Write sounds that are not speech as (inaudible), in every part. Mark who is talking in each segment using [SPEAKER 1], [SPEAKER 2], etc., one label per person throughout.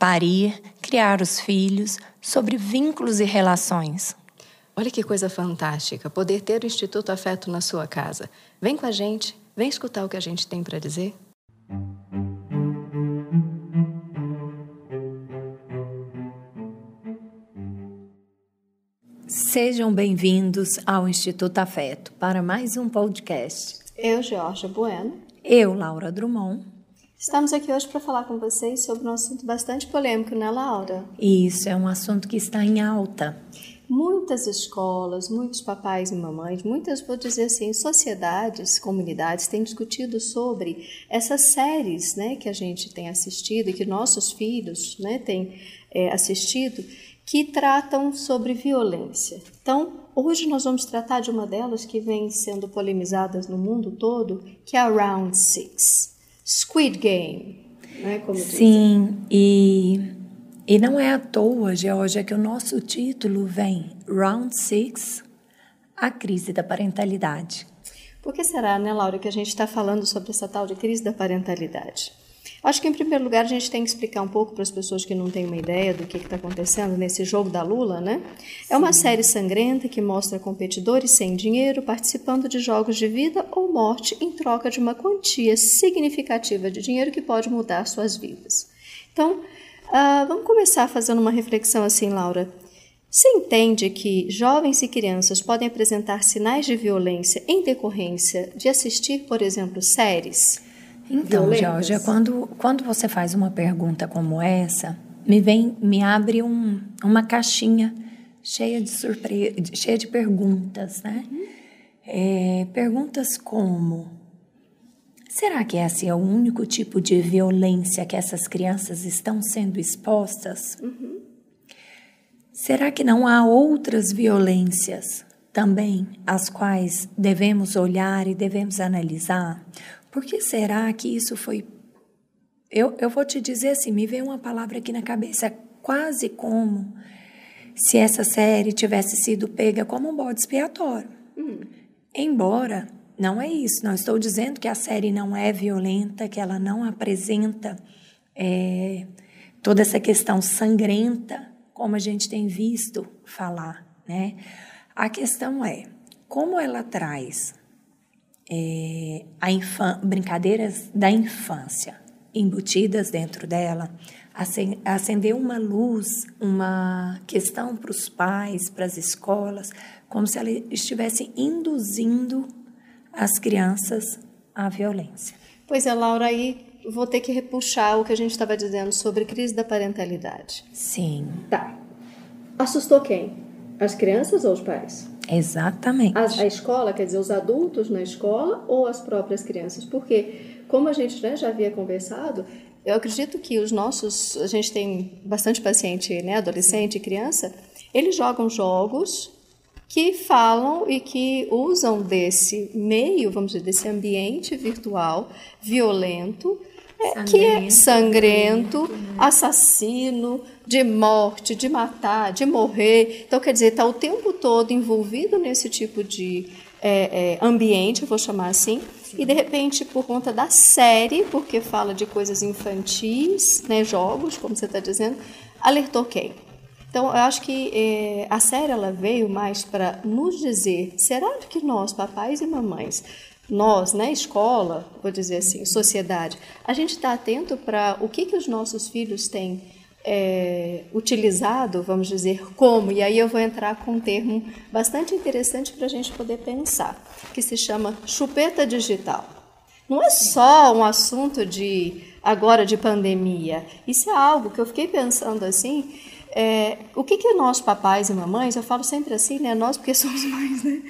[SPEAKER 1] parir, criar os filhos, sobre vínculos e relações.
[SPEAKER 2] Olha que coisa fantástica poder ter o Instituto Afeto na sua casa. Vem com a gente, vem escutar o que a gente tem para dizer.
[SPEAKER 1] Sejam bem-vindos ao Instituto Afeto para mais um podcast.
[SPEAKER 2] Eu, Georgia Bueno.
[SPEAKER 1] Eu, Laura Drummond.
[SPEAKER 2] Estamos aqui hoje para falar com vocês sobre um assunto bastante polêmico, né, Laura?
[SPEAKER 1] Isso, é um assunto que está em alta.
[SPEAKER 2] Muitas escolas, muitos papais e mamães, muitas, vou dizer assim, sociedades, comunidades têm discutido sobre essas séries né, que a gente tem assistido e que nossos filhos né, têm é, assistido, que tratam sobre violência. Então, hoje nós vamos tratar de uma delas que vem sendo polemizadas no mundo todo, que é a Round Six. Squid Game, né? Como
[SPEAKER 1] Sim, e, e não é à toa, Georgia, que o nosso título vem Round Six, a crise da parentalidade.
[SPEAKER 2] Por que será, né, Laura, que a gente está falando sobre essa tal de crise da parentalidade? Acho que, em primeiro lugar, a gente tem que explicar um pouco para as pessoas que não têm uma ideia do que está acontecendo nesse jogo da Lula, né? É uma série sangrenta que mostra competidores sem dinheiro participando de jogos de vida ou morte em troca de uma quantia significativa de dinheiro que pode mudar suas vidas. Então, uh, vamos começar fazendo uma reflexão assim, Laura. Você entende que jovens e crianças podem apresentar sinais de violência em decorrência de assistir, por exemplo, séries?
[SPEAKER 1] Então, Georgia, quando, quando você faz uma pergunta como essa, me vem, me abre um, uma caixinha cheia de surpre... cheia de perguntas, né? Uhum. É, perguntas como: será que esse é o único tipo de violência que essas crianças estão sendo expostas? Uhum. Será que não há outras violências também as quais devemos olhar e devemos analisar? Por que será que isso foi. Eu, eu vou te dizer assim: me veio uma palavra aqui na cabeça, quase como se essa série tivesse sido pega como um bode expiatório. Hum. Embora não é isso, não estou dizendo que a série não é violenta, que ela não apresenta é, toda essa questão sangrenta, como a gente tem visto falar, né? A questão é como ela traz é, a brincadeiras da infância embutidas dentro dela, acender uma luz, uma questão para os pais, para as escolas, como se ela estivesse induzindo as crianças à violência.
[SPEAKER 2] Pois é, Laura, aí vou ter que repuxar o que a gente estava dizendo sobre crise da parentalidade.
[SPEAKER 1] Sim.
[SPEAKER 2] Tá. Assustou quem? As crianças ou os pais?
[SPEAKER 1] Exatamente.
[SPEAKER 2] A, a, escola, quer dizer, os adultos na escola ou as próprias crianças? Porque, como a gente né, já havia conversado, eu acredito que os nossos, a gente tem bastante paciente, né, adolescente e criança, eles jogam jogos que falam e que usam desse meio, vamos dizer, desse ambiente virtual violento que é sangrento, né? assassino, de morte, de matar, de morrer. Então, quer dizer, está o tempo todo envolvido nesse tipo de é, é, ambiente, vou chamar assim, Sim. e de repente, por conta da série, porque fala de coisas infantis, né, jogos, como você está dizendo, alertou quem? Então, eu acho que é, a série ela veio mais para nos dizer: será que nós, papais e mamães, nós, né, escola, vou dizer assim, sociedade, a gente está atento para o que, que os nossos filhos têm é, utilizado, vamos dizer, como, e aí eu vou entrar com um termo bastante interessante para a gente poder pensar, que se chama chupeta digital. Não é só um assunto de agora de pandemia, isso é algo que eu fiquei pensando assim, é, o que que nós papais e mamães, eu falo sempre assim, né, nós porque (laughs) somos mães, né,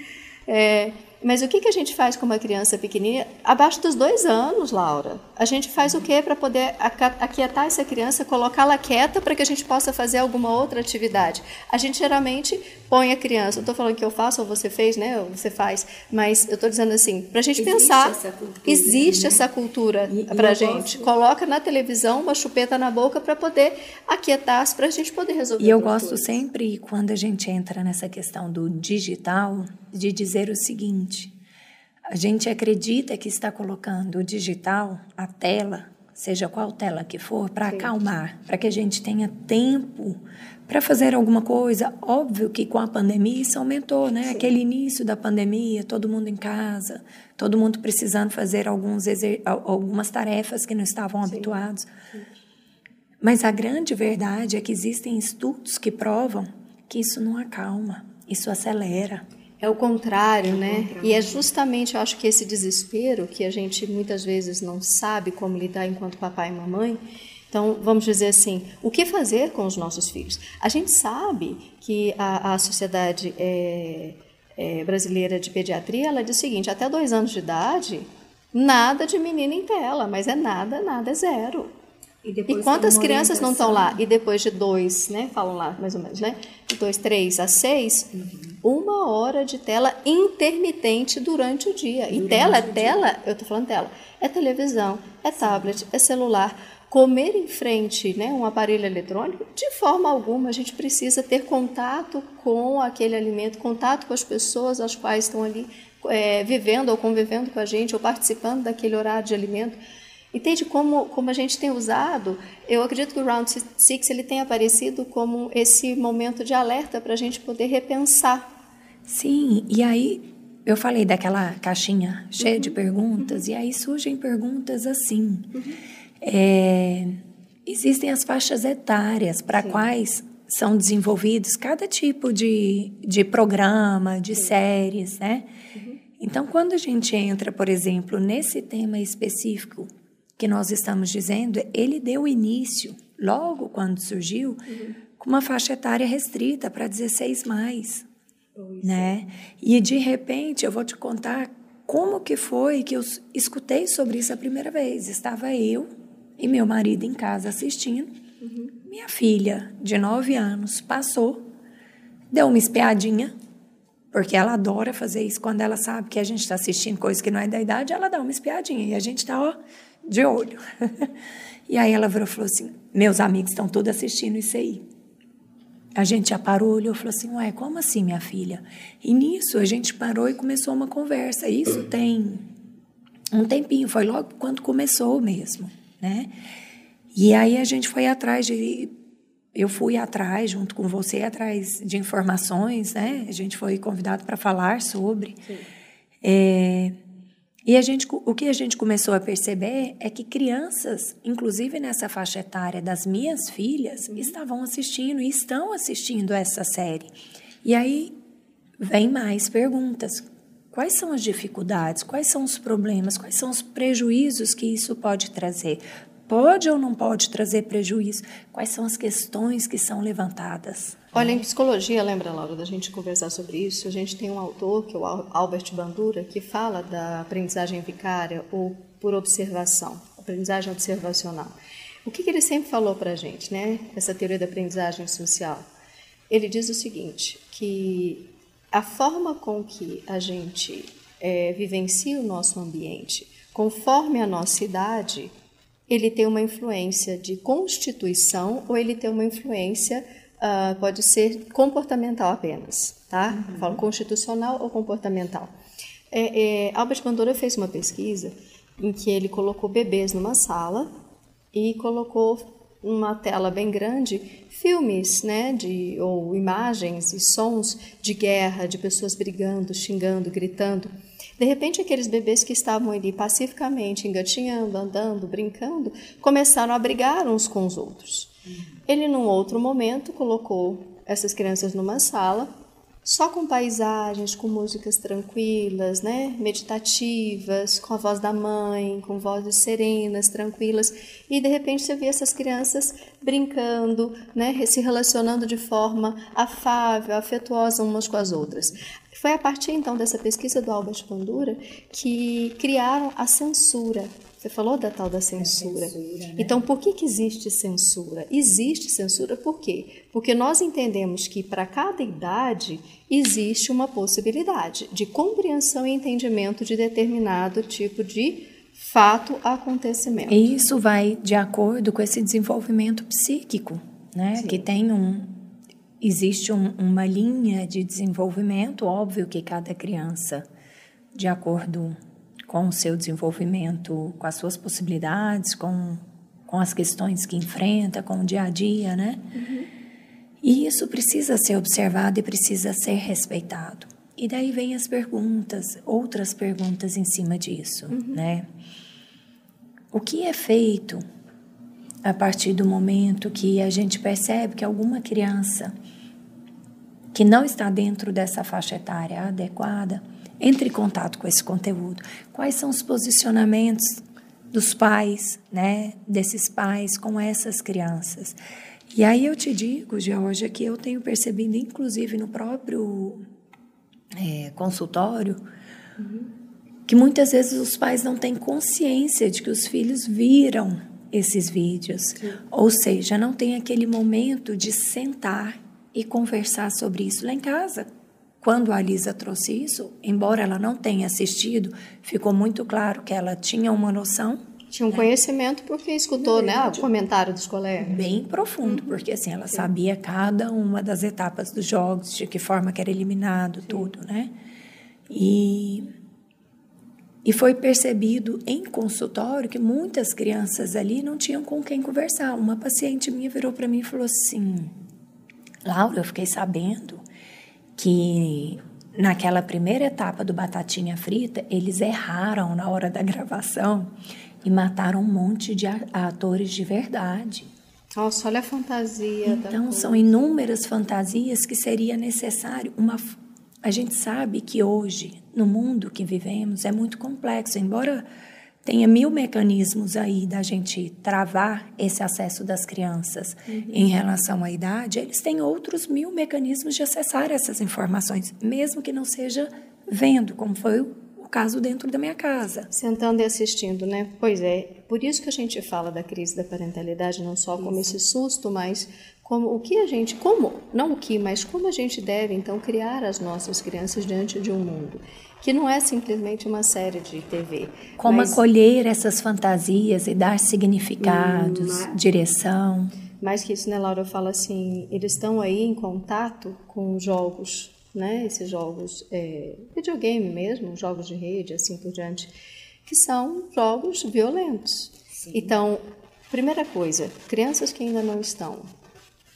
[SPEAKER 2] é, Mas o que, que a gente faz com uma criança pequenininha? Abaixo dos dois anos, Laura. A gente faz o quê para poder aquietar essa criança, colocá-la quieta para que a gente possa fazer alguma outra atividade? A gente geralmente põe a criança. Não estou falando que eu faço ou você fez, né? Ou você faz. Mas eu estou dizendo assim, para a gente existe pensar. Essa cultura, existe né? essa cultura para a gente. Gosto... Coloca na televisão uma chupeta na boca para poder aquietar, para a gente poder resolver.
[SPEAKER 1] E eu gosto coisas. sempre, quando a gente entra nessa questão do digital, de dizer o seguinte: a gente acredita que está colocando o digital, a tela, seja qual tela que for, para acalmar, para que a gente tenha tempo para fazer alguma coisa. Óbvio que com a pandemia isso aumentou, né? Sim. Aquele início da pandemia, todo mundo em casa, todo mundo precisando fazer alguns algumas tarefas que não estavam Sim. habituados. Sim. Mas a grande verdade é que existem estudos que provam que isso não acalma, isso acelera.
[SPEAKER 2] É o contrário, né? E é justamente, eu acho que esse desespero que a gente muitas vezes não sabe como lidar enquanto papai e mamãe. Então, vamos dizer assim, o que fazer com os nossos filhos? A gente sabe que a, a sociedade é, é, brasileira de pediatria, ela diz o seguinte, até dois anos de idade, nada de menina em tela, mas é nada, nada, é zero. E, e quantas crianças não estão lá? E depois de dois, né? Falam lá, mais ou menos, né? De dois, três a seis, uhum. uma hora de tela intermitente durante o dia. Durante e tela, é tela, eu tô falando tela, é televisão, é tablet, é celular. Comer em frente, né, um aparelho eletrônico, de forma alguma a gente precisa ter contato com aquele alimento, contato com as pessoas as quais estão ali é, vivendo ou convivendo com a gente ou participando daquele horário de alimento Entende como, como a gente tem usado? Eu acredito que o Round Six ele tem aparecido como esse momento de alerta para a gente poder repensar.
[SPEAKER 1] Sim, e aí eu falei daquela caixinha cheia uhum. de perguntas, uhum. e aí surgem perguntas assim. Uhum. É, existem as faixas etárias para quais são desenvolvidos cada tipo de, de programa, de Sim. séries, né? Uhum. Então, quando a gente entra, por exemplo, nesse tema específico que nós estamos dizendo, ele deu início, logo quando surgiu, uhum. com uma faixa etária restrita para 16 mais, né? E de repente eu vou te contar como que foi que eu escutei sobre isso a primeira vez. Estava eu e meu marido em casa assistindo. Uhum. Minha filha, de 9 anos, passou, deu uma espiadinha, porque ela adora fazer isso. Quando ela sabe que a gente está assistindo coisa que não é da idade, ela dá uma espiadinha. E a gente está, ó, de olho. (laughs) e aí ela virou e falou assim: meus amigos estão todos assistindo isso aí. A gente já parou, olhou e falou assim: Ué, como assim, minha filha? E nisso a gente parou e começou uma conversa. Isso tem um tempinho, foi logo quando começou mesmo, né? E aí a gente foi atrás de. Eu fui atrás, junto com você, atrás de informações, né? A gente foi convidado para falar sobre. É, e a gente, o que a gente começou a perceber é que crianças, inclusive nessa faixa etária das minhas filhas, uhum. estavam assistindo e estão assistindo essa série. E aí vem mais perguntas. Quais são as dificuldades? Quais são os problemas? Quais são os prejuízos que isso pode trazer? Pode ou não pode trazer prejuízo? Quais são as questões que são levantadas?
[SPEAKER 2] Olha, em psicologia, lembra, Laura, da gente conversar sobre isso? A gente tem um autor, que é o Albert Bandura, que fala da aprendizagem vicária ou por observação, aprendizagem observacional. O que, que ele sempre falou para a gente, né? Essa teoria da aprendizagem social. Ele diz o seguinte, que a forma com que a gente é, vivencia o nosso ambiente, conforme a nossa idade, ele tem uma influência de constituição ou ele tem uma influência, uh, pode ser comportamental apenas, tá? Uhum. Falo constitucional ou comportamental. É, é, Albert Bandura fez uma pesquisa em que ele colocou bebês numa sala e colocou uma tela bem grande filmes, né, de ou imagens e sons de guerra, de pessoas brigando, xingando, gritando. De repente, aqueles bebês que estavam ali pacificamente engatinhando, andando, brincando, começaram a brigar uns com os outros. Ele, num outro momento, colocou essas crianças numa sala, só com paisagens, com músicas tranquilas, né, meditativas, com a voz da mãe, com vozes serenas, tranquilas, e de repente você via essas crianças brincando, né, se relacionando de forma afável, afetuosa umas com as outras. Foi a partir então dessa pesquisa do Albert Bandura que criaram a censura. Você falou da tal da censura. censura né? Então, por que, que existe censura? Existe censura por quê? Porque nós entendemos que para cada idade existe uma possibilidade de compreensão e entendimento de determinado tipo de fato, acontecimento.
[SPEAKER 1] E isso vai de acordo com esse desenvolvimento psíquico, né? Sim. Que tem um, existe um, uma linha de desenvolvimento, óbvio que cada criança, de acordo com o seu desenvolvimento, com as suas possibilidades, com, com as questões que enfrenta, com o dia a dia, né? Uhum. E isso precisa ser observado e precisa ser respeitado. E daí vem as perguntas, outras perguntas em cima disso, uhum. né? O que é feito a partir do momento que a gente percebe que alguma criança que não está dentro dessa faixa etária adequada entre em contato com esse conteúdo. Quais são os posicionamentos dos pais, né, desses pais com essas crianças? E aí eu te digo, Georgia, que eu tenho percebido, inclusive no próprio é, consultório, uhum. que muitas vezes os pais não têm consciência de que os filhos viram esses vídeos. Sim. Ou seja, não tem aquele momento de sentar e conversar sobre isso lá em casa. Quando a Lisa trouxe isso, embora ela não tenha assistido, ficou muito claro que ela tinha uma noção.
[SPEAKER 2] Tinha um né? conhecimento porque escutou né, o comentário dos colegas.
[SPEAKER 1] Bem profundo, porque assim, ela Sim. sabia cada uma das etapas dos jogos, de que forma que era eliminado, Sim. tudo, né? E e foi percebido em consultório que muitas crianças ali não tinham com quem conversar. Uma paciente minha virou para mim e falou assim: Laura, eu fiquei sabendo que naquela primeira etapa do Batatinha Frita, eles erraram na hora da (laughs) gravação e mataram um monte de atores de verdade.
[SPEAKER 2] Nossa, olha a fantasia.
[SPEAKER 1] Então, são inúmeras fantasias que seria necessário uma. A gente sabe que hoje no mundo que vivemos é muito complexo, embora tenha mil mecanismos aí da gente travar esse acesso das crianças uhum. em relação à idade, eles têm outros mil mecanismos de acessar essas informações, mesmo que não seja vendo, como foi o caso dentro da minha casa.
[SPEAKER 2] Sentando e assistindo, né? Pois é, por isso que a gente fala da crise da parentalidade, não só como esse susto, mas como o que a gente, como, não o que, mas como a gente deve então criar as nossas crianças diante de um mundo que não é simplesmente uma série de TV.
[SPEAKER 1] Como mas... acolher essas fantasias e dar significados, hum, direção.
[SPEAKER 2] Mais que isso, né, Laura? Eu falo assim, eles estão aí em contato com jogos, né? Esses jogos, é, videogame mesmo, jogos de rede, assim por diante, que são jogos violentos. Sim. Então, primeira coisa, crianças que ainda não estão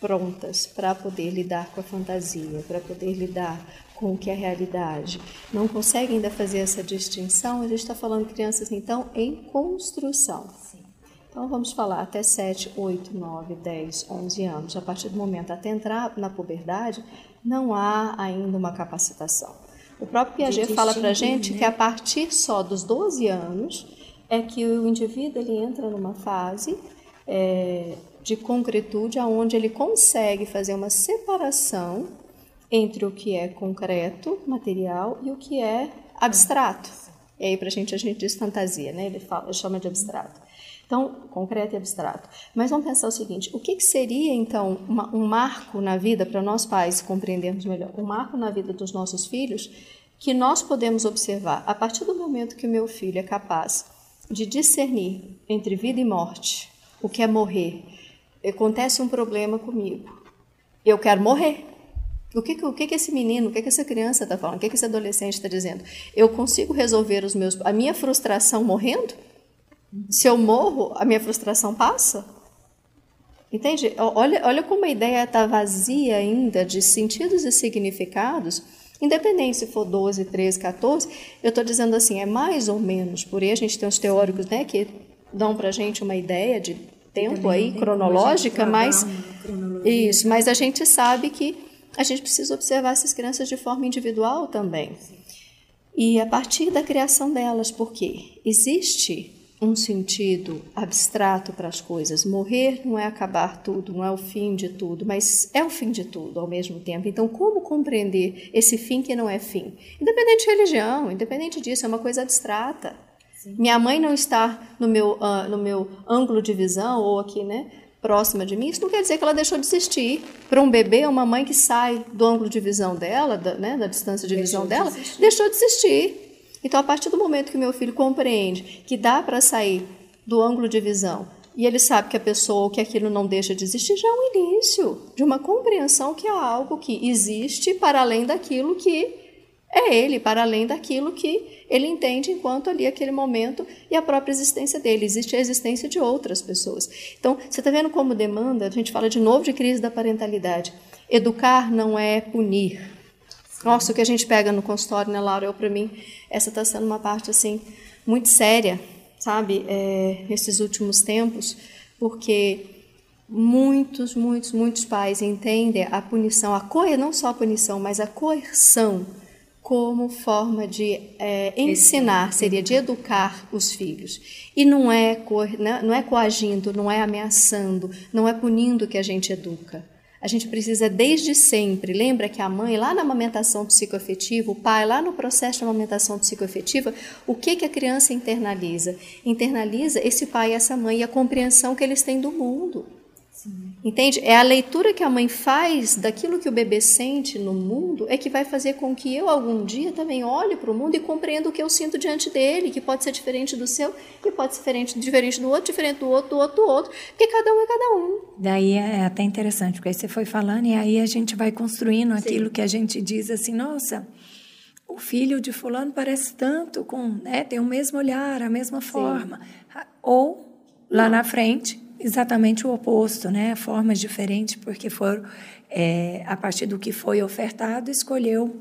[SPEAKER 2] prontas para poder lidar com a fantasia, para poder lidar com o que é realidade, não conseguem ainda fazer essa distinção, a gente está falando de crianças, então, em construção. Sim. Então, vamos falar até 7, 8, 9, 10, 11 anos. A partir do momento até entrar na puberdade, não há ainda uma capacitação. O próprio Piaget fala para a gente né? que a partir só dos 12 anos é que o indivíduo ele entra numa fase é, de concretude, aonde ele consegue fazer uma separação entre o que é concreto, material, e o que é abstrato. E aí, para a gente, a gente diz fantasia, né? Ele fala, chama de abstrato. Então, concreto e abstrato. Mas vamos pensar o seguinte: o que, que seria, então, uma, um marco na vida, para nós pais compreendermos melhor, um marco na vida dos nossos filhos que nós podemos observar a partir do momento que o meu filho é capaz de discernir entre vida e morte, o que é morrer, acontece um problema comigo. Eu quero morrer. O que, o que, que esse menino, o que, que essa criança está falando? O que, que esse adolescente está dizendo? Eu consigo resolver os meus, a minha frustração morrendo? Se eu morro, a minha frustração passa? Entende? Olha, olha como a ideia está vazia ainda de sentidos e significados, independente se for 12, 13, 14. Eu estou dizendo assim, é mais ou menos. Por aí a gente tem os teóricos né, que dão para a gente uma ideia de tempo aí cronológica, mas isso, mas a gente sabe que a gente precisa observar essas crianças de forma individual também. E a partir da criação delas, porque existe um sentido abstrato para as coisas. Morrer não é acabar tudo, não é o fim de tudo, mas é o fim de tudo ao mesmo tempo. Então, como compreender esse fim que não é fim? Independente de religião, independente disso, é uma coisa abstrata. Sim. Minha mãe não está no meu, uh, no meu ângulo de visão ou aqui, né? Próxima de mim, isso não quer dizer que ela deixou de existir. Para um bebê, uma mãe que sai do ângulo de visão dela, da, né, da distância de deixou visão de dela, existir. deixou de existir. Então, a partir do momento que meu filho compreende que dá para sair do ângulo de visão e ele sabe que a pessoa, que aquilo não deixa de existir, já é um início de uma compreensão que é algo que existe para além daquilo que é ele, para além daquilo que ele entende enquanto ali aquele momento e a própria existência dele. Existe a existência de outras pessoas. Então, você está vendo como demanda, a gente fala de novo de crise da parentalidade. Educar não é punir, nossa, o que a gente pega no consultório, né, Laura? Para mim, essa está sendo uma parte, assim, muito séria, sabe? É, nesses últimos tempos, porque muitos, muitos, muitos pais entendem a punição, a coer, não só a punição, mas a coerção como forma de é, ensinar, seria de educar os filhos. E não é, né, não é coagindo, não é ameaçando, não é punindo que a gente educa a gente precisa desde sempre. Lembra que a mãe, lá na amamentação psicoafetiva, o pai, lá no processo de amamentação psicoafetiva, o que, que a criança internaliza? Internaliza esse pai e essa mãe e a compreensão que eles têm do mundo. Entende? É a leitura que a mãe faz daquilo que o bebê sente no mundo é que vai fazer com que eu algum dia também olhe para o mundo e compreenda o que eu sinto diante dele, que pode ser diferente do seu, que pode ser diferente, diferente do outro, diferente do outro, do outro, do outro, porque cada um é cada um.
[SPEAKER 1] Daí é até interessante, porque aí você foi falando e aí a gente vai construindo aquilo Sim. que a gente diz assim, nossa, o filho de fulano parece tanto com, né, tem o mesmo olhar, a mesma forma. Sim. Ou lá na frente exatamente o oposto, né? Formas diferentes, porque foram, é, a partir do que foi ofertado, escolheu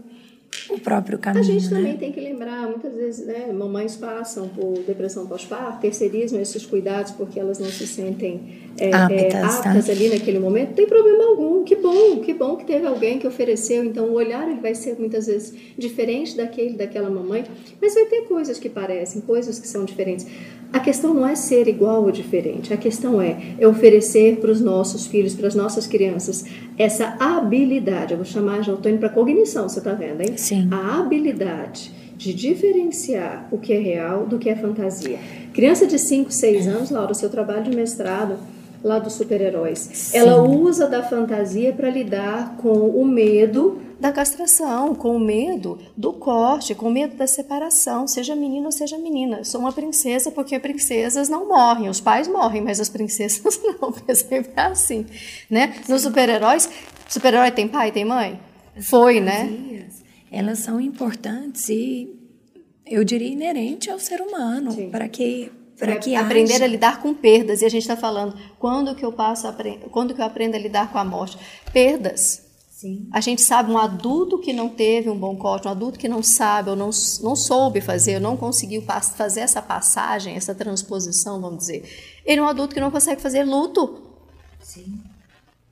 [SPEAKER 1] o próprio caminho. A
[SPEAKER 2] gente
[SPEAKER 1] né?
[SPEAKER 2] também tem que lembrar, muitas vezes, né, mamães passam por depressão pós-parto, terceirizam esses cuidados porque elas não se sentem é, aptas, é, aptas tá? ali naquele momento. Não tem problema algum, que bom, que bom que teve alguém que ofereceu. Então, o olhar ele vai ser muitas vezes diferente daquele daquela mamãe, mas vai ter coisas que parecem, coisas que são diferentes. A questão não é ser igual ou diferente, a questão é, é oferecer para os nossos filhos, para as nossas crianças, essa habilidade. Eu vou chamar, já estou indo para cognição, você está vendo, hein?
[SPEAKER 1] Sim.
[SPEAKER 2] A habilidade de diferenciar o que é real do que é fantasia. Criança de 5, 6 anos, Laura, seu trabalho de mestrado lá dos super-heróis, ela usa da fantasia para lidar com o medo da castração, com o medo do corte, com o medo da separação, seja menino ou seja menina. Eu sou uma princesa porque princesas não morrem, os pais morrem, mas as princesas (laughs) não, porque sempre é assim, né? Nos super-heróis, super-herói tem pai, tem mãe? Foi, né?
[SPEAKER 1] Elas são importantes e eu diria inerente ao ser humano, para que para que
[SPEAKER 2] aprender a lidar com perdas e a gente está falando quando que eu passo a, quando que eu aprendo a lidar com a morte perdas
[SPEAKER 1] Sim.
[SPEAKER 2] A gente sabe um adulto que não teve um bom corte, um adulto que não sabe ou não, não soube fazer, ou não conseguiu fazer essa passagem, essa transposição, vamos dizer. Ele é um adulto que não consegue fazer luto.
[SPEAKER 1] Sim.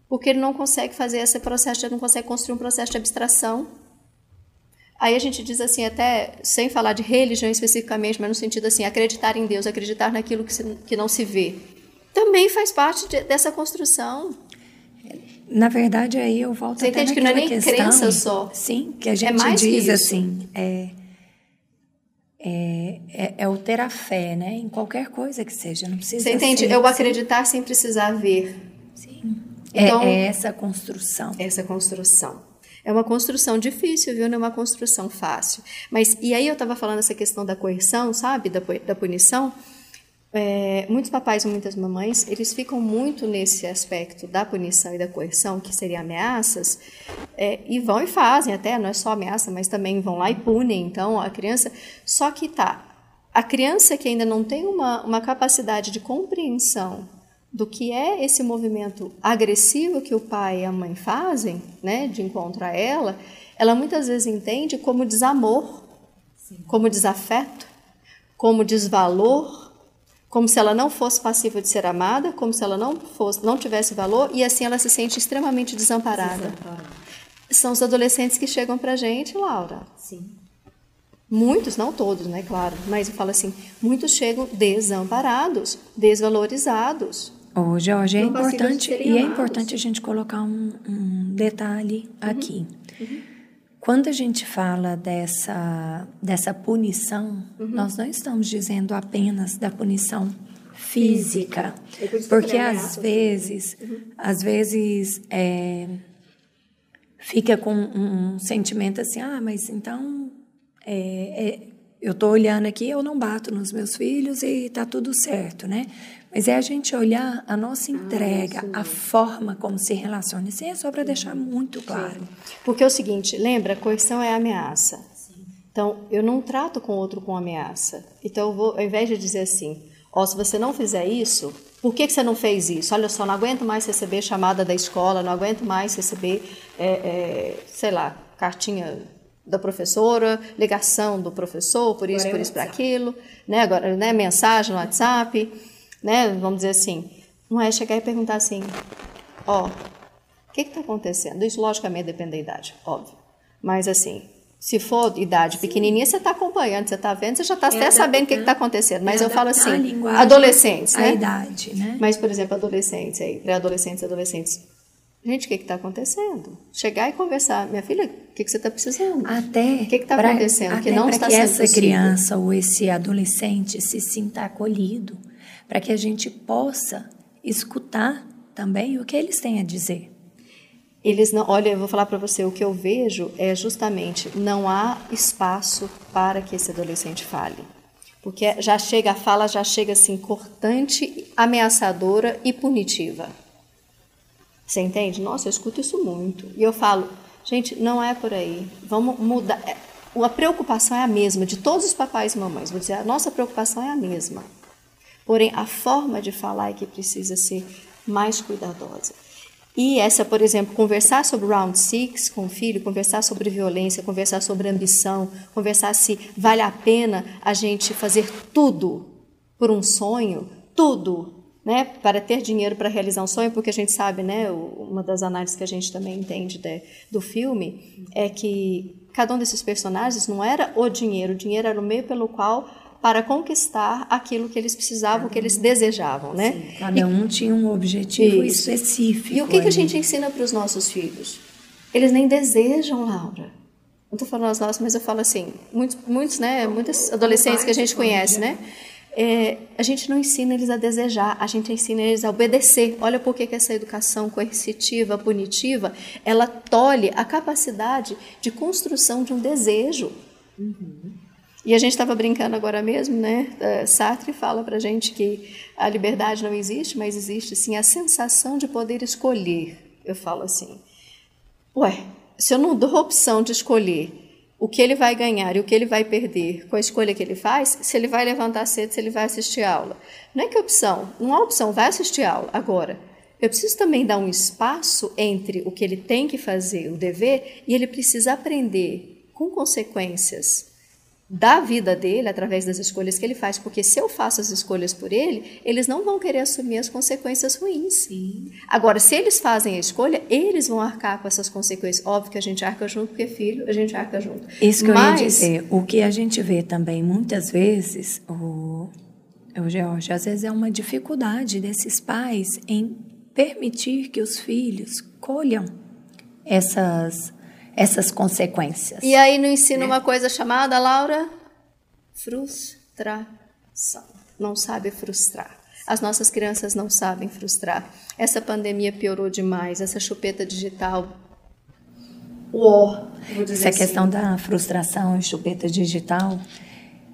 [SPEAKER 2] Porque ele não consegue fazer esse processo, ele não consegue construir um processo de abstração. Aí a gente diz assim, até sem falar de religião especificamente, mas no sentido assim, acreditar em Deus, acreditar naquilo que, se, que não se vê. Também faz parte de, dessa construção.
[SPEAKER 1] Na verdade, aí eu volto
[SPEAKER 2] Você
[SPEAKER 1] até
[SPEAKER 2] entende que não é nem
[SPEAKER 1] questão,
[SPEAKER 2] crença só.
[SPEAKER 1] Sim, que a é gente é diz assim, é, é, é, é, o ter a fé, né? Em qualquer coisa que seja, não precisa
[SPEAKER 2] Você entende?
[SPEAKER 1] Ser,
[SPEAKER 2] eu acreditar sem precisar ver.
[SPEAKER 1] Sim. É, então, é, essa construção.
[SPEAKER 2] Essa construção. É uma construção difícil, viu? Não é uma construção fácil. Mas, e aí eu estava falando essa questão da coerção, sabe? Da, da punição. É, muitos papais e muitas mamães, eles ficam muito nesse aspecto da punição e da coerção, que seriam ameaças, é, e vão e fazem até, não é só ameaça, mas também vão lá e punem, então, a criança... Só que tá, a criança que ainda não tem uma, uma capacidade de compreensão do que é esse movimento agressivo que o pai e a mãe fazem, né, de encontro a ela, ela muitas vezes entende como desamor, Sim. como desafeto, como desvalor, como se ela não fosse passiva de ser amada, como se ela não fosse, não tivesse valor e assim ela se sente extremamente desamparada. São os adolescentes que chegam para gente, Laura.
[SPEAKER 1] Sim.
[SPEAKER 2] Muitos, não todos, né, claro, mas eu falo assim, muitos chegam desamparados, desvalorizados.
[SPEAKER 1] Ô, Jorge, é importante, e é importante a gente colocar um, um detalhe uhum. aqui. Uhum. Quando a gente fala dessa, dessa punição, uhum. nós não estamos dizendo apenas da punição física, física. porque às vezes, uhum. às vezes é, fica com um, um sentimento assim, ah, mas então é, é, eu estou olhando aqui, eu não bato nos meus filhos e está tudo certo, né? Mas é a gente olhar a nossa ah, entrega, ah, a forma como se relaciona. Isso é só para deixar muito claro. Sim.
[SPEAKER 2] Porque é o seguinte, lembra, coerção é ameaça. Sim. Então, eu não trato com outro com ameaça. Então, eu vou, ao invés de dizer assim, ó, oh, se você não fizer isso, por que, que você não fez isso? Olha só, não aguento mais receber chamada da escola, não aguento mais receber, é, é, sei lá, cartinha da professora, ligação do professor, por isso, agora por é isso, para aquilo, né? Agora, né, mensagem no WhatsApp, né? Vamos dizer assim, não é chegar e perguntar assim, ó, o que está acontecendo? Isso, logicamente, depende da idade, óbvio. Mas, assim, se for idade Sim. pequenininha, você está acompanhando, você está vendo, você já está é até sabendo o que está acontecendo. Mas eu falo assim, adolescentes, né?
[SPEAKER 1] A idade, né?
[SPEAKER 2] Mas, por exemplo, adolescentes aí, pré-adolescentes, adolescentes Gente, o que está acontecendo? Chegar e conversar. Minha filha, o que, que você está precisando?
[SPEAKER 1] Até.
[SPEAKER 2] O que está acontecendo?
[SPEAKER 1] Até
[SPEAKER 2] que não
[SPEAKER 1] está que essa possível. criança ou esse adolescente se sinta acolhido, para que a gente possa escutar também o que eles têm a dizer.
[SPEAKER 2] Eles não, olha, eu vou falar para você, o que eu vejo é justamente não há espaço para que esse adolescente fale. Porque já chega, a fala já chega assim cortante, ameaçadora e punitiva. Você entende? Nossa, eu escuto isso muito. E eu falo, gente, não é por aí. Vamos mudar. É, a preocupação é a mesma de todos os papais e mamães. Vou dizer, a nossa preocupação é a mesma. Porém, a forma de falar é que precisa ser mais cuidadosa. E essa, por exemplo, conversar sobre Round Six com o filho, conversar sobre violência, conversar sobre ambição, conversar se vale a pena a gente fazer tudo por um sonho, tudo né, para ter dinheiro para realizar um sonho, porque a gente sabe, né, uma das análises que a gente também entende de, do filme é que cada um desses personagens não era o dinheiro, o dinheiro era o meio pelo qual para conquistar aquilo que eles precisavam, que eles desejavam, né?
[SPEAKER 1] Sim, cada um e, tinha um objetivo isso. específico.
[SPEAKER 2] E o que, que a gente ensina para os nossos filhos? Eles nem desejam, Laura. Não estou falando as nossas, mas eu falo assim, muitos, muitos, né, muitos adolescentes que a gente conhece, né? é, a gente não ensina eles a desejar, a gente ensina eles a obedecer. Olha por que essa educação coercitiva, punitiva, ela tolhe a capacidade de construção de um desejo. Uhum. E a gente estava brincando agora mesmo, né? É, Sartre fala para gente que a liberdade não existe, mas existe sim a sensação de poder escolher. Eu falo assim, ué, se eu não dou a opção de escolher o que ele vai ganhar e o que ele vai perder com a escolha que ele faz, se ele vai levantar cedo, se ele vai assistir aula. Não é que opção, não há opção, vai assistir aula. Agora, eu preciso também dar um espaço entre o que ele tem que fazer, o dever, e ele precisa aprender com consequências da vida dele através das escolhas que ele faz, porque se eu faço as escolhas por ele, eles não vão querer assumir as consequências ruins. Sim. Agora, se eles fazem a escolha, eles vão arcar com essas consequências. Óbvio que a gente arca junto, porque filho, a gente arca junto.
[SPEAKER 1] Isso que Mas, eu ia dizer. O que a gente vê também muitas vezes, o, o George, às vezes é uma dificuldade desses pais em permitir que os filhos colham essas essas consequências.
[SPEAKER 2] E aí no ensino é. uma coisa chamada, Laura? Frustração. Não sabe frustrar. As nossas crianças não sabem frustrar. Essa pandemia piorou demais, essa chupeta digital.
[SPEAKER 1] Uó, Essa assim. questão da frustração e chupeta digital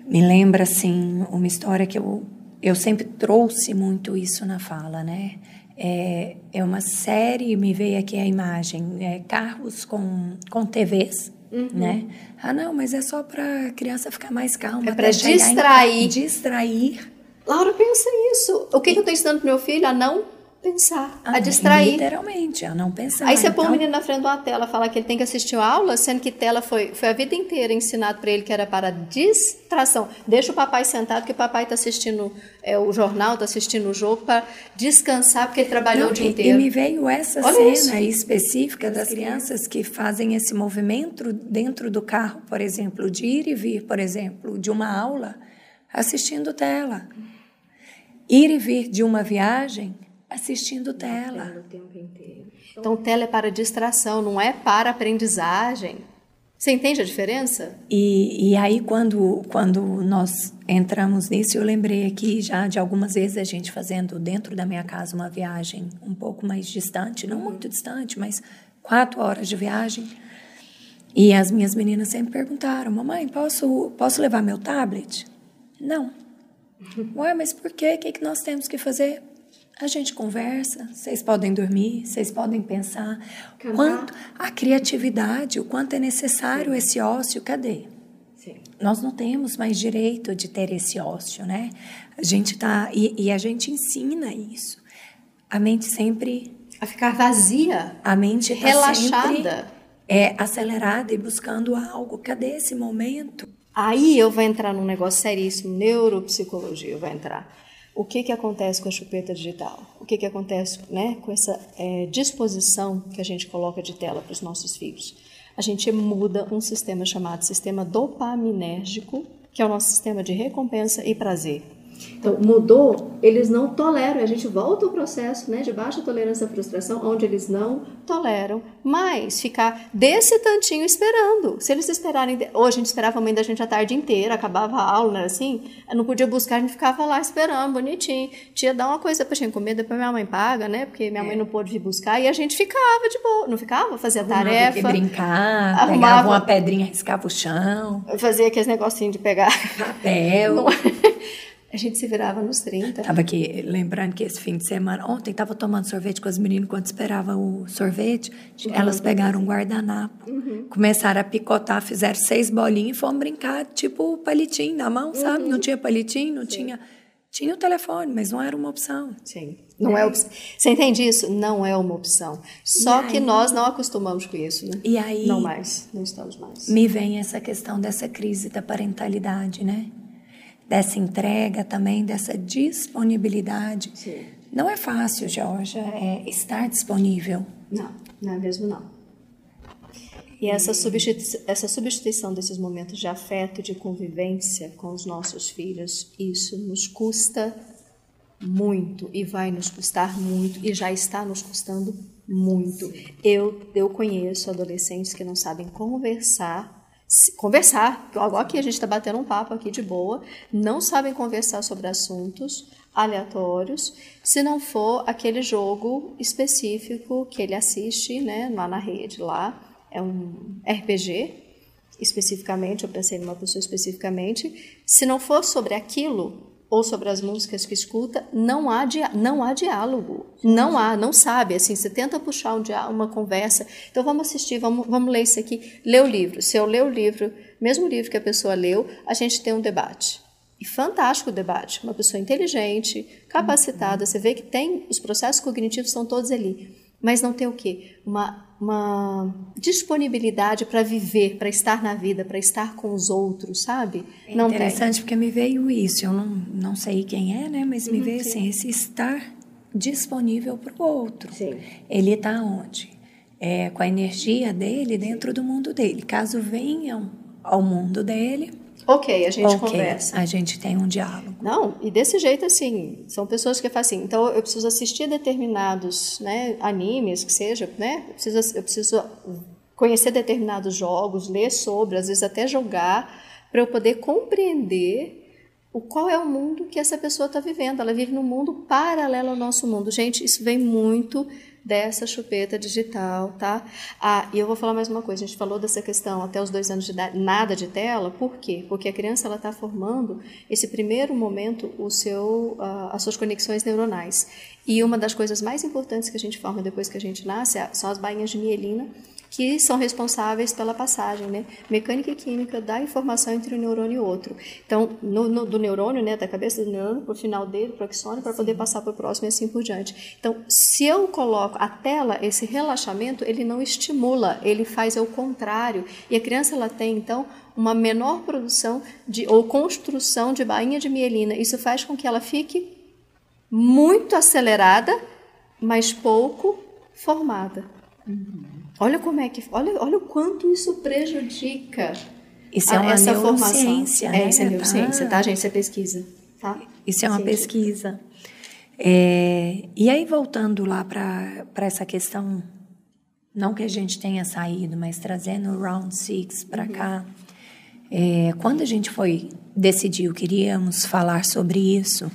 [SPEAKER 1] me lembra assim uma história que eu eu sempre trouxe muito isso na fala, né? É, é uma série, me veio aqui a imagem, é, carros com, com TVs, uhum. né? Ah, não, mas é só para a criança ficar mais calma.
[SPEAKER 2] É para distrair.
[SPEAKER 1] Em, distrair.
[SPEAKER 2] Laura, pensa isso. O que, que eu estou ensinando para meu filho? A não pensar,
[SPEAKER 1] Ah,
[SPEAKER 2] a distrair.
[SPEAKER 1] Literalmente, a não pensar.
[SPEAKER 2] Aí você põe o
[SPEAKER 1] Então,
[SPEAKER 2] menino na frente de uma tela, fala que ele tem que assistir a aula, sendo que tela foi, foi a vida inteira ensinado para ele que era para distração. Deixa o papai sentado, que o papai está assistindo é, o jornal, está assistindo o jogo, para descansar, porque ele trabalhou
[SPEAKER 1] Não,
[SPEAKER 2] o dia
[SPEAKER 1] e, e
[SPEAKER 2] inteiro.
[SPEAKER 1] me veio essa
[SPEAKER 2] Olha
[SPEAKER 1] cena
[SPEAKER 2] isso.
[SPEAKER 1] específica das crianças que fazem esse movimento dentro do carro, por exemplo, de ir e vir, por exemplo, de uma aula, assistindo tela. Ir e vir de uma viagem, assistindo tela.
[SPEAKER 2] O tempo inteiro. Então, tela é para distração, não é para aprendizagem. Você entende a diferença?
[SPEAKER 1] E, e aí, quando, quando nós entramos nisso, eu lembrei aqui já de algumas vezes a gente fazendo dentro da minha casa uma viagem um pouco mais distante, não muito distante, mas quatro horas de viagem. E as minhas meninas sempre perguntaram: Mamãe, posso, posso levar meu tablet? Não. (laughs) Ué, mas por quê? O que, que nós temos que fazer? A gente conversa, vocês podem dormir, vocês podem pensar.
[SPEAKER 2] Cantar.
[SPEAKER 1] Quanto a criatividade, o quanto é necessário esse ócio, cadê?
[SPEAKER 2] Sim.
[SPEAKER 1] Nós não temos mais direito de ter esse ócio, né? A gente tá e, e a gente ensina isso. A mente sempre,
[SPEAKER 2] A ficar vazia,
[SPEAKER 1] a mente tá
[SPEAKER 2] relaxada.
[SPEAKER 1] é acelerada e buscando algo. Cadê esse momento?
[SPEAKER 2] Aí eu vou entrar num negócio seríssimo, neuropsicologia, eu vou entrar. O que, que acontece com a chupeta digital? O que, que acontece né, com essa é, disposição que a gente coloca de tela para os nossos filhos? A gente muda um sistema chamado sistema dopaminérgico, que é o nosso sistema de recompensa e prazer. Então, mudou, eles não toleram. A gente volta ao processo né, de baixa tolerância à frustração, onde eles não toleram mais ficar desse tantinho esperando. Se eles esperarem. Ou a gente esperava a mãe da gente a tarde inteira, acabava a aula, não era assim? Eu não podia buscar, a gente ficava lá esperando, bonitinho. Tia, dá uma coisa pra gente comer, depois minha mãe paga, né? Porque minha mãe não pôde vir buscar. E a gente ficava de boa, não ficava? Fazia
[SPEAKER 1] Arrumava
[SPEAKER 2] tarefa.
[SPEAKER 1] que brincar,
[SPEAKER 2] Arrumava-
[SPEAKER 1] pegava uma pedrinha, riscava o chão,
[SPEAKER 2] Fazia aqueles negocinhos de pegar.
[SPEAKER 1] papel. (laughs)
[SPEAKER 2] A gente se virava nos 30.
[SPEAKER 1] Tava aqui lembrando que esse fim de semana, ontem tava tomando sorvete com as meninas enquanto esperava o sorvete. Elas pegaram um guardanapo, começaram a picotar, fizeram seis bolinhas e foram brincar, tipo palitinho na mão, sabe? Não tinha palitinho, não tinha. Tinha o telefone, mas não era uma opção.
[SPEAKER 2] Sim. Não é opção. Você entende isso? Não é uma opção. Só
[SPEAKER 1] E
[SPEAKER 2] que
[SPEAKER 1] aí?
[SPEAKER 2] nós não acostumamos com isso, né?
[SPEAKER 1] E aí
[SPEAKER 2] Não mais. Não estamos mais.
[SPEAKER 1] me vem essa questão dessa crise da parentalidade, né? Dessa entrega também, dessa disponibilidade.
[SPEAKER 2] Sim.
[SPEAKER 1] Não é fácil, Georgia, é estar disponível.
[SPEAKER 2] Não, não é mesmo não. E essa, substitui essa substituição desses momentos de afeto, de convivência com os nossos filhos, isso nos custa muito e vai nos custar muito e já está nos custando muito. Eu, eu conheço adolescentes que não sabem conversar, conversar, agora aqui a gente está batendo um papo aqui de boa, não sabem conversar sobre assuntos aleatórios, se não for aquele jogo específico que ele assiste, né, lá na rede, lá é um RPG, especificamente, eu pensei numa pessoa especificamente, se não for sobre aquilo ou sobre as músicas que escuta, não há, não há diálogo. Não há, não sabe. Assim, você tenta puxar um uma conversa. Então vamos assistir, vamos, vamos ler isso aqui. Ler o livro. Se eu ler o livro, mesmo livro que a pessoa leu, a gente tem um debate. E fantástico o debate. Uma pessoa inteligente, capacitada, você vê que tem, os processos cognitivos estão todos ali. Mas não tem o quê? Uma, uma disponibilidade para viver, para estar na vida, para estar com os outros, sabe?
[SPEAKER 1] É
[SPEAKER 2] não tem.
[SPEAKER 1] interessante porque me veio isso. Eu não, não sei quem é, né? Mas
[SPEAKER 2] Uhum,
[SPEAKER 1] me veio assim, esse estar disponível para o outro.
[SPEAKER 2] Sim.
[SPEAKER 1] Ele está onde? É, com a energia dele dentro do mundo dele. Caso venham ao mundo dele,
[SPEAKER 2] Ok, a gente
[SPEAKER 1] ok,
[SPEAKER 2] conversa.
[SPEAKER 1] a gente tem um diálogo.
[SPEAKER 2] Não, e desse jeito assim, são pessoas que fazem assim, então eu preciso assistir determinados né, animes, que seja, né? Eu preciso, eu preciso conhecer determinados jogos, ler sobre, às vezes até jogar, para eu poder compreender o qual é o mundo que essa pessoa está vivendo. Ela vive num mundo paralelo ao nosso mundo. Gente, isso vem muito dessa chupeta digital, tá? Ah, e eu vou falar mais uma coisa. A gente falou dessa questão até os dois anos de idade, nada de tela. Por quê? Porque a criança ela está formando esse primeiro momento o seu, ah, as suas conexões neuronais. E uma das coisas mais importantes que a gente forma depois que a gente nasce é- são as bainhas de mielina, que são responsáveis pela passagem, né? Mecânica e química da informação entre um neurônio e outro. Então, no, no, do neurônio, né, da cabeça do neurônio, para o final dele, para o axônio, para poder passar para o próximo e assim por diante. Então, se eu coloco a tela, esse relaxamento, ele não estimula, ele faz o contrário. E a criança, ela tem, então, uma menor produção de, ou construção de bainha de mielina. Isso faz com que ela fique muito acelerada, mas pouco formada. Uhum. Olha como é que, olha, olha o quanto isso prejudica
[SPEAKER 1] isso é uma essa neurociência,
[SPEAKER 2] formação. Né? É, isso é neurociência, tá, gente? Isso é pesquisa, tá?
[SPEAKER 1] Isso é uma pesquisa. É, e aí, voltando lá para essa questão, não que a gente tenha saído, mas trazendo o Round Six para uhum. cá, é, quando a gente foi decidiu, queríamos falar sobre isso,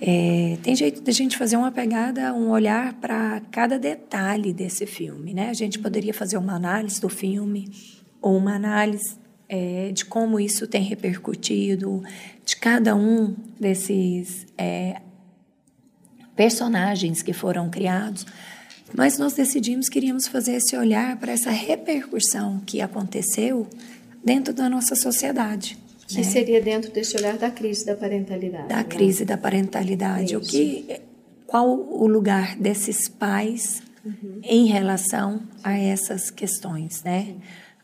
[SPEAKER 1] é, tem jeito de a gente fazer uma pegada, um olhar para cada detalhe desse filme, né? A gente poderia fazer uma análise do filme ou uma análise é, de como isso tem repercutido, de cada um desses é, personagens que foram criados, mas nós decidimos que iríamos fazer esse olhar para essa repercussão que aconteceu dentro da nossa sociedade.
[SPEAKER 2] Que né? seria dentro desse olhar da crise da parentalidade.
[SPEAKER 1] Da
[SPEAKER 2] né?
[SPEAKER 1] crise da parentalidade. o que, qual o lugar desses pais uhum. em relação a essas questões, né?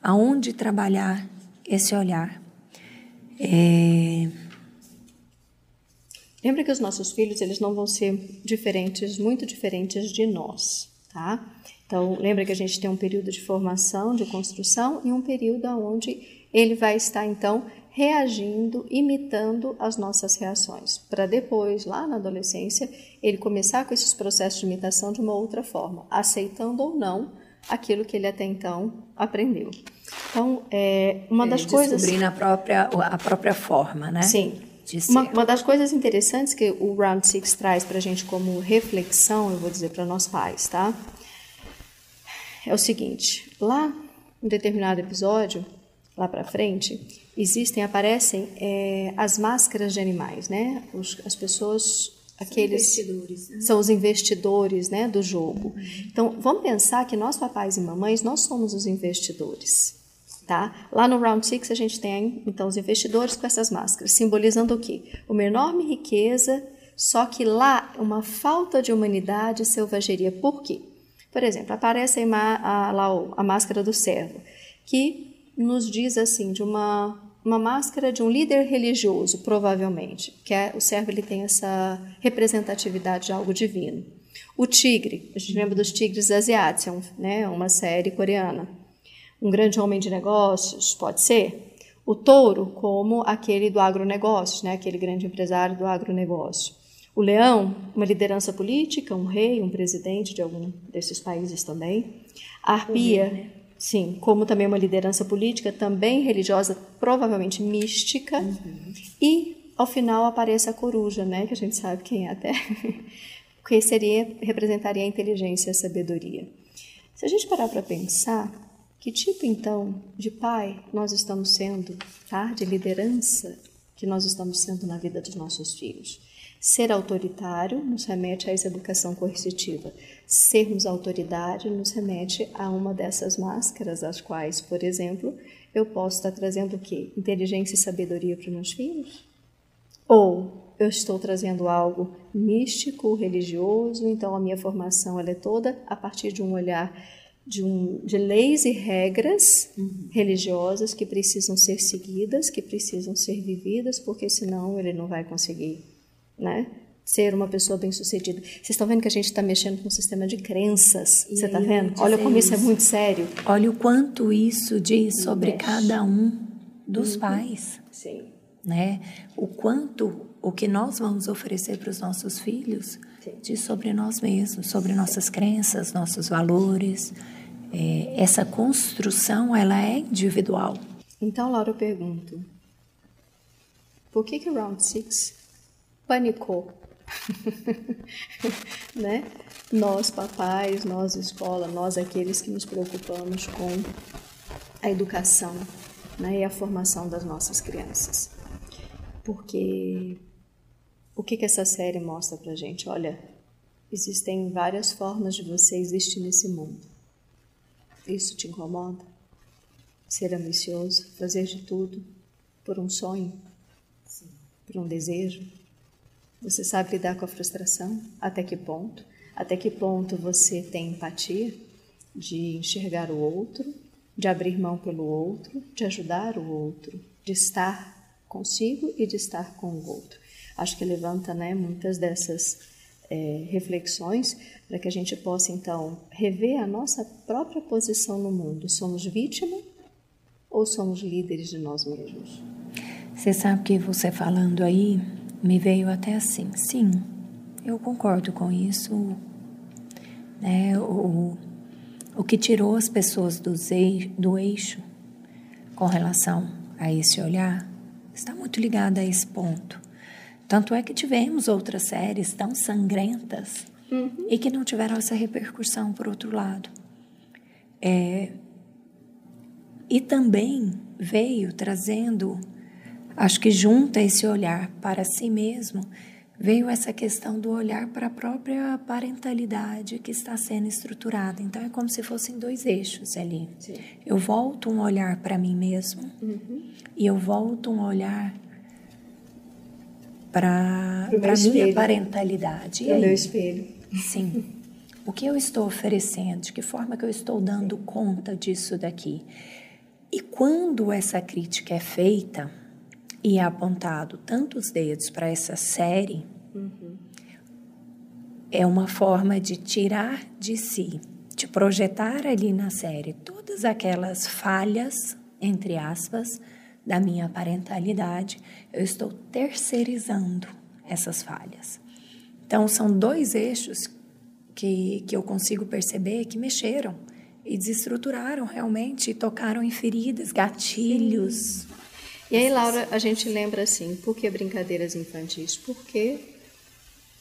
[SPEAKER 1] Aonde trabalhar esse olhar? É...
[SPEAKER 2] Lembra que os nossos filhos eles não vão ser diferentes, muito diferentes de nós, tá? Então lembra que a gente tem um período de formação, de construção e um período onde ele vai estar então reagindo, imitando as nossas reações, para depois, lá na adolescência, ele começar com esses processos de imitação de uma outra forma, aceitando ou não aquilo que ele até então aprendeu. Então, é, uma das coisas.
[SPEAKER 1] Descobrindo a própria, a própria forma, né?
[SPEAKER 2] Sim. Uma, uma, das coisas interessantes que o Round Six traz para a gente como reflexão, eu vou dizer para nós pais, tá? É o seguinte: lá, em determinado episódio, lá para frente, existem, aparecem é, as máscaras de animais, né? Os, as pessoas, aqueles
[SPEAKER 1] investidores, né?
[SPEAKER 2] são os investidores, né, do jogo. Uhum. Então, vamos pensar que nós papais e mamães nós somos os investidores, tá? Lá no Round Six a gente tem então os investidores com essas máscaras, simbolizando o quê? Uma enorme riqueza, só que lá uma falta de humanidade e selvageria. Por quê? Por exemplo, aparece a, a, lá a máscara do servo, que nos diz assim de uma uma máscara de um líder religioso, provavelmente, que é, o servo ele tem essa representatividade de algo divino. O tigre, a gente lembra dos tigres asiáticos, é né, uma série coreana. Um grande homem de negócios, pode ser. O touro, como aquele do agronegócio, né, aquele grande empresário do agronegócio. O leão, uma liderança política, um rei, um presidente de algum desses países também. A arpia, né? Sim, como também uma liderança política, também religiosa, provavelmente mística. Uhum. E ao final aparece a coruja, né, que a gente sabe quem é até, (laughs) que seria representaria a inteligência e a sabedoria. Se a gente parar para pensar, que tipo então de pai nós estamos sendo, tá? De liderança que nós estamos sendo na vida dos nossos filhos? Ser autoritário nos remete a essa educação coercitiva. Sermos autoridade nos remete a uma dessas máscaras, as quais, por exemplo, eu posso estar trazendo o quê? Inteligência e sabedoria para os meus filhos? Ou eu estou trazendo algo místico, religioso, então a minha formação ela é toda a partir de um olhar de, um, de leis e regras uhum. religiosas que precisam ser seguidas, que precisam ser vividas, porque senão ele não vai conseguir né? Ser uma pessoa bem-sucedida. Vocês estão vendo que a gente está mexendo com um sistema de crenças? Você está vendo? Olha como isso é muito sério.
[SPEAKER 1] Olha o quanto isso diz sobre Mexe. cada um dos uhum. pais.
[SPEAKER 2] Sim.
[SPEAKER 1] Né? O quanto o que nós vamos oferecer para os nossos filhos Sim. diz sobre nós mesmos, sobre nossas crenças, nossos valores. É, essa construção ela é individual.
[SPEAKER 2] Então, Laura, eu pergunto: por que que o Round Six panicou. (laughs) né? Nós, papais, nós, escola, nós, aqueles que nos preocupamos com a educação né, e a formação das nossas crianças. Porque o que, que essa série mostra pra gente? Olha, existem várias formas de você existir nesse mundo. Isso te incomoda? Ser ambicioso, fazer de tudo por um sonho, Sim. por um desejo? Você sabe lidar com a frustração? Até que ponto? Até que ponto você tem empatia de enxergar o outro, de abrir mão pelo outro, de ajudar o outro, de estar consigo e de estar com o outro? Acho que levanta né, muitas dessas é, reflexões para que a gente possa então rever a nossa própria posição no mundo. Somos vítima ou somos líderes de nós mesmos?
[SPEAKER 1] Você sabe que você falando aí me veio até assim, sim, eu concordo com isso. Né? O, o que tirou as pessoas do, do eixo com relação a esse olhar está muito ligado a esse ponto. Tanto é que tivemos outras séries tão sangrentas uhum. e que não tiveram essa repercussão por outro lado. É, e também veio trazendo, acho que junta esse olhar para si mesmo, veio essa questão do olhar para a própria parentalidade que está sendo estruturada. Então é como se fossem dois eixos ali. Sim. Eu volto um olhar para mim mesmo uhum. e eu volto um olhar para a minha parentalidade.
[SPEAKER 2] Para o meu espelho.
[SPEAKER 1] Sim. O que eu estou oferecendo? De que forma que eu estou dando conta disso daqui? E quando essa crítica é feita e apontado tantos dedos para essa série, uhum. é uma forma de tirar de si, de projetar ali na série todas aquelas falhas, entre aspas, da minha parentalidade, eu estou terceirizando essas falhas. Então, são dois eixos que, que eu consigo perceber que mexeram e desestruturaram realmente, tocaram em feridas, gatilhos. Sim.
[SPEAKER 2] E aí, Laura, a gente lembra assim, por que brincadeiras infantis? Porque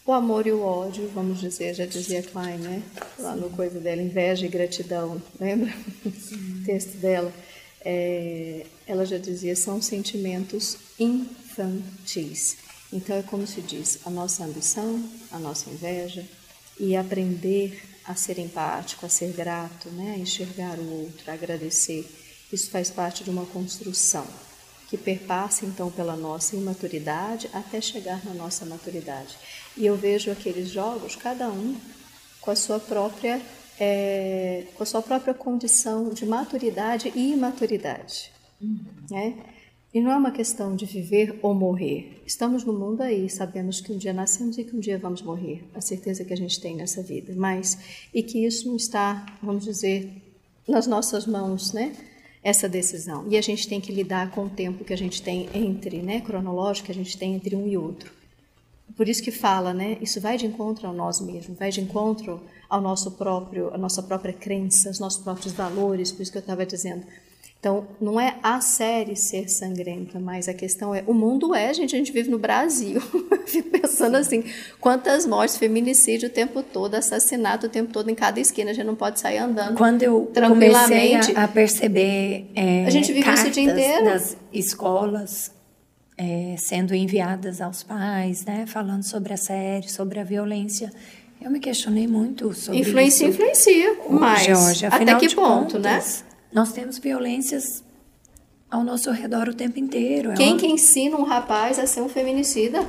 [SPEAKER 2] o amor e o ódio, vamos dizer, já dizia Klein, né? Lá no coisa dela, inveja e gratidão, lembra? o (laughs) texto dela é, ela já dizia, são sentimentos infantis. Então é como se diz, a nossa ambição, a nossa inveja e aprender a ser empático, a ser grato, né? a enxergar o outro, a agradecer. Isso faz parte de uma construção que perpassa então pela nossa imaturidade até chegar na nossa maturidade. E eu vejo aqueles jogos, cada um com a sua própria é, com a sua própria condição de maturidade e imaturidade. Uhum. Né? E não é uma questão de viver ou morrer. Estamos no mundo aí, sabemos que um dia nascemos e que um dia vamos morrer. A certeza que a gente tem nessa vida. Mas, e que isso não está, vamos dizer, nas nossas mãos, né? Essa decisão. E a gente tem que lidar com o tempo que a gente tem entre, né? Cronológico que a gente tem entre um e outro. Por isso que fala, né? Isso vai de encontro a nós mesmos, vai de encontro ao nosso próprio, a nossa própria crença, aos nossos próprios valores, por isso que eu estava dizendo. Então, não é a série ser sangrenta, mas a questão é, o mundo é, gente, a gente vive no Brasil. (laughs) Fico pensando assim, quantas mortes, feminicídio o tempo todo, assassinato o tempo todo em cada esquina, a gente não pode sair andando
[SPEAKER 1] Quando eu tranquilamente. comecei a, a perceber é,
[SPEAKER 2] a gente vive isso o dia inteiro.
[SPEAKER 1] nas escolas, é, sendo enviadas aos pais, né, falando sobre a série, sobre a violência. Eu me questionei muito sobre
[SPEAKER 2] influencia, isso. Influencia, mas Georgia, até que ponto, né? contas, né?
[SPEAKER 1] Nós temos violências ao nosso redor o tempo inteiro.
[SPEAKER 2] É Quem uma... que ensina um rapaz a ser um feminicida?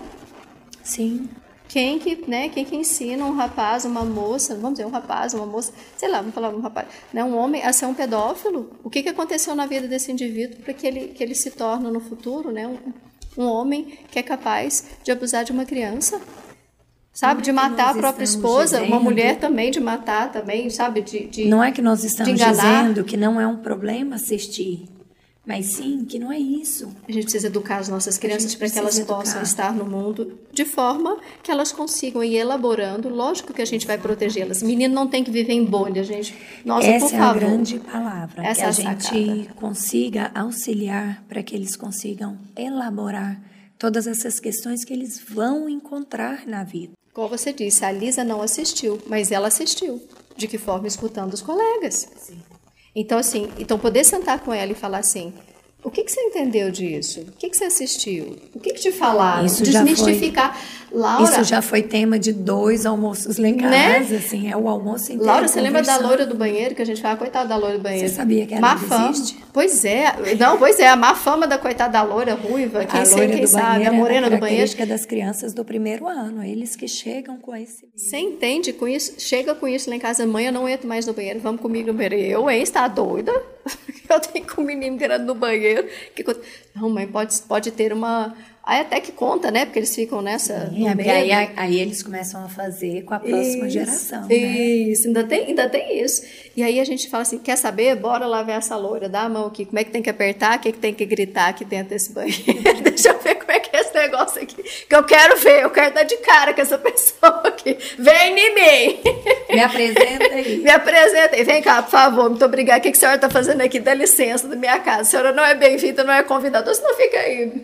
[SPEAKER 1] Sim.
[SPEAKER 2] Quem que, né, quem que ensina um rapaz, uma moça, vamos dizer, um rapaz, uma moça, sei lá, vamos falar um rapaz, né, um homem a ser um pedófilo? O que, que aconteceu na vida desse indivíduo para que ele, que ele se torne no futuro, né, um, um homem que é capaz de abusar de uma criança, sabe, de matar a própria esposa, dizendo... uma mulher também de matar também, sabe, de, de
[SPEAKER 1] Não é que nós estamos dizendo que não é um problema assistir, mas sim que não é isso.
[SPEAKER 2] A gente precisa educar as nossas crianças para que elas educar. possam estar no mundo de forma que elas consigam ir elaborando. Lógico que a gente vai protegê-las. Menino não tem que viver em bolha, gente. Nossa,
[SPEAKER 1] Essa
[SPEAKER 2] por favor. é a
[SPEAKER 1] grande palavra. Essa que a, é a gente consiga auxiliar para que eles consigam elaborar todas essas questões que eles vão encontrar na vida.
[SPEAKER 2] Como você disse, a Lisa não assistiu, mas ela assistiu. De que forma? Escutando os colegas. Sim. Então, assim, então poder sentar com ela e falar assim, o que, que você entendeu disso? O que, que você assistiu? O que, que te falaram?
[SPEAKER 1] Isso
[SPEAKER 2] Desmistificar.
[SPEAKER 1] Já foi...
[SPEAKER 2] Laura,
[SPEAKER 1] Isso já foi tema de dois almoços casa,
[SPEAKER 2] Né?
[SPEAKER 1] assim, é o almoço inteiro.
[SPEAKER 2] Laura, você lembra da loira do banheiro, que a gente fala, coitada da loira do banheiro?
[SPEAKER 1] Você sabia que ela
[SPEAKER 2] Má fama.
[SPEAKER 1] existe?
[SPEAKER 2] Pois é. Não, pois é, a má fama da coitada da loira ruiva, quem,
[SPEAKER 1] a
[SPEAKER 2] sei, quem
[SPEAKER 1] do
[SPEAKER 2] sabe,
[SPEAKER 1] banheiro
[SPEAKER 2] a morena do
[SPEAKER 1] a
[SPEAKER 2] banheiro.
[SPEAKER 1] característica das crianças do primeiro ano, eles que chegam com esse...
[SPEAKER 2] Você entende com isso? Chega com isso lá em casa, mãe, eu não entro mais no banheiro, vamos comigo no banheiro. Eu, hein, está doida? (laughs) Eu tenho com o menino querendo no banheiro. Que Não, mãe, pode, pode ter uma... Aí até que conta, né? Porque eles ficam nessa...
[SPEAKER 1] É, porque aí,
[SPEAKER 2] medo.
[SPEAKER 1] aí eles começam a fazer com a próxima
[SPEAKER 2] Isso,
[SPEAKER 1] geração, né?
[SPEAKER 2] Isso, ainda tem, ainda tem isso. E aí a gente fala assim, quer saber? Bora lá ver essa loira, dá a mão aqui, como é que tem que apertar, o que, que tem que gritar aqui dentro desse banheiro. (laughs) Deixa eu ver como é que é esse negócio aqui. Que eu quero ver, eu quero dar de cara com essa (laughs) pessoa aqui. Vem em mim!
[SPEAKER 1] Me apresenta aí. (laughs)
[SPEAKER 2] Me apresenta aí. Vem cá, por favor, muito obrigada. O que que a senhora está fazendo aqui? Dá licença da minha casa. A senhora não é bem-vinda, não é convidada. Você não fica aí.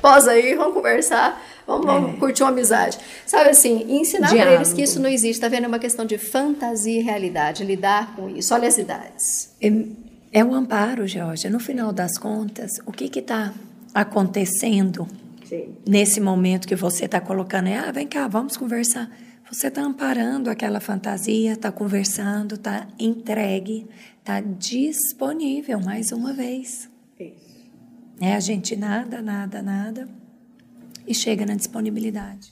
[SPEAKER 2] Posa aí, vamos conversar. Vamos, vamos curtir uma amizade. Sabe assim, ensinar para eles que isso não existe. Tá vendo? É uma questão de fantasia e realidade. Lidar com isso. Olha as idades.
[SPEAKER 1] É, é o amparo, Georgia. No final das contas, o que está acontecendo
[SPEAKER 2] Sim.
[SPEAKER 1] nesse momento que você está colocando? É, ah, vem cá, vamos conversar. Você está amparando aquela fantasia, está conversando, está entregue, está disponível mais uma vez.
[SPEAKER 2] Isso.
[SPEAKER 1] É, a gente nada, nada, nada e chega na disponibilidade.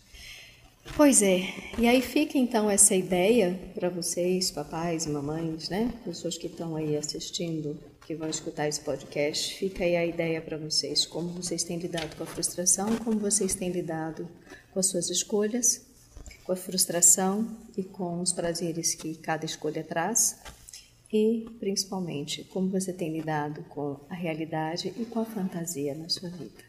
[SPEAKER 2] Pois é. E aí fica então essa ideia para vocês, papais e mamães, né? Pessoas que estão aí assistindo, que vão escutar esse podcast. Fica aí a ideia para vocês, como vocês têm lidado com a frustração, como vocês têm lidado com as suas escolhas, com a frustração e com os prazeres que cada escolha traz. E, principalmente, como você tem lidado com a realidade e com a fantasia na sua vida.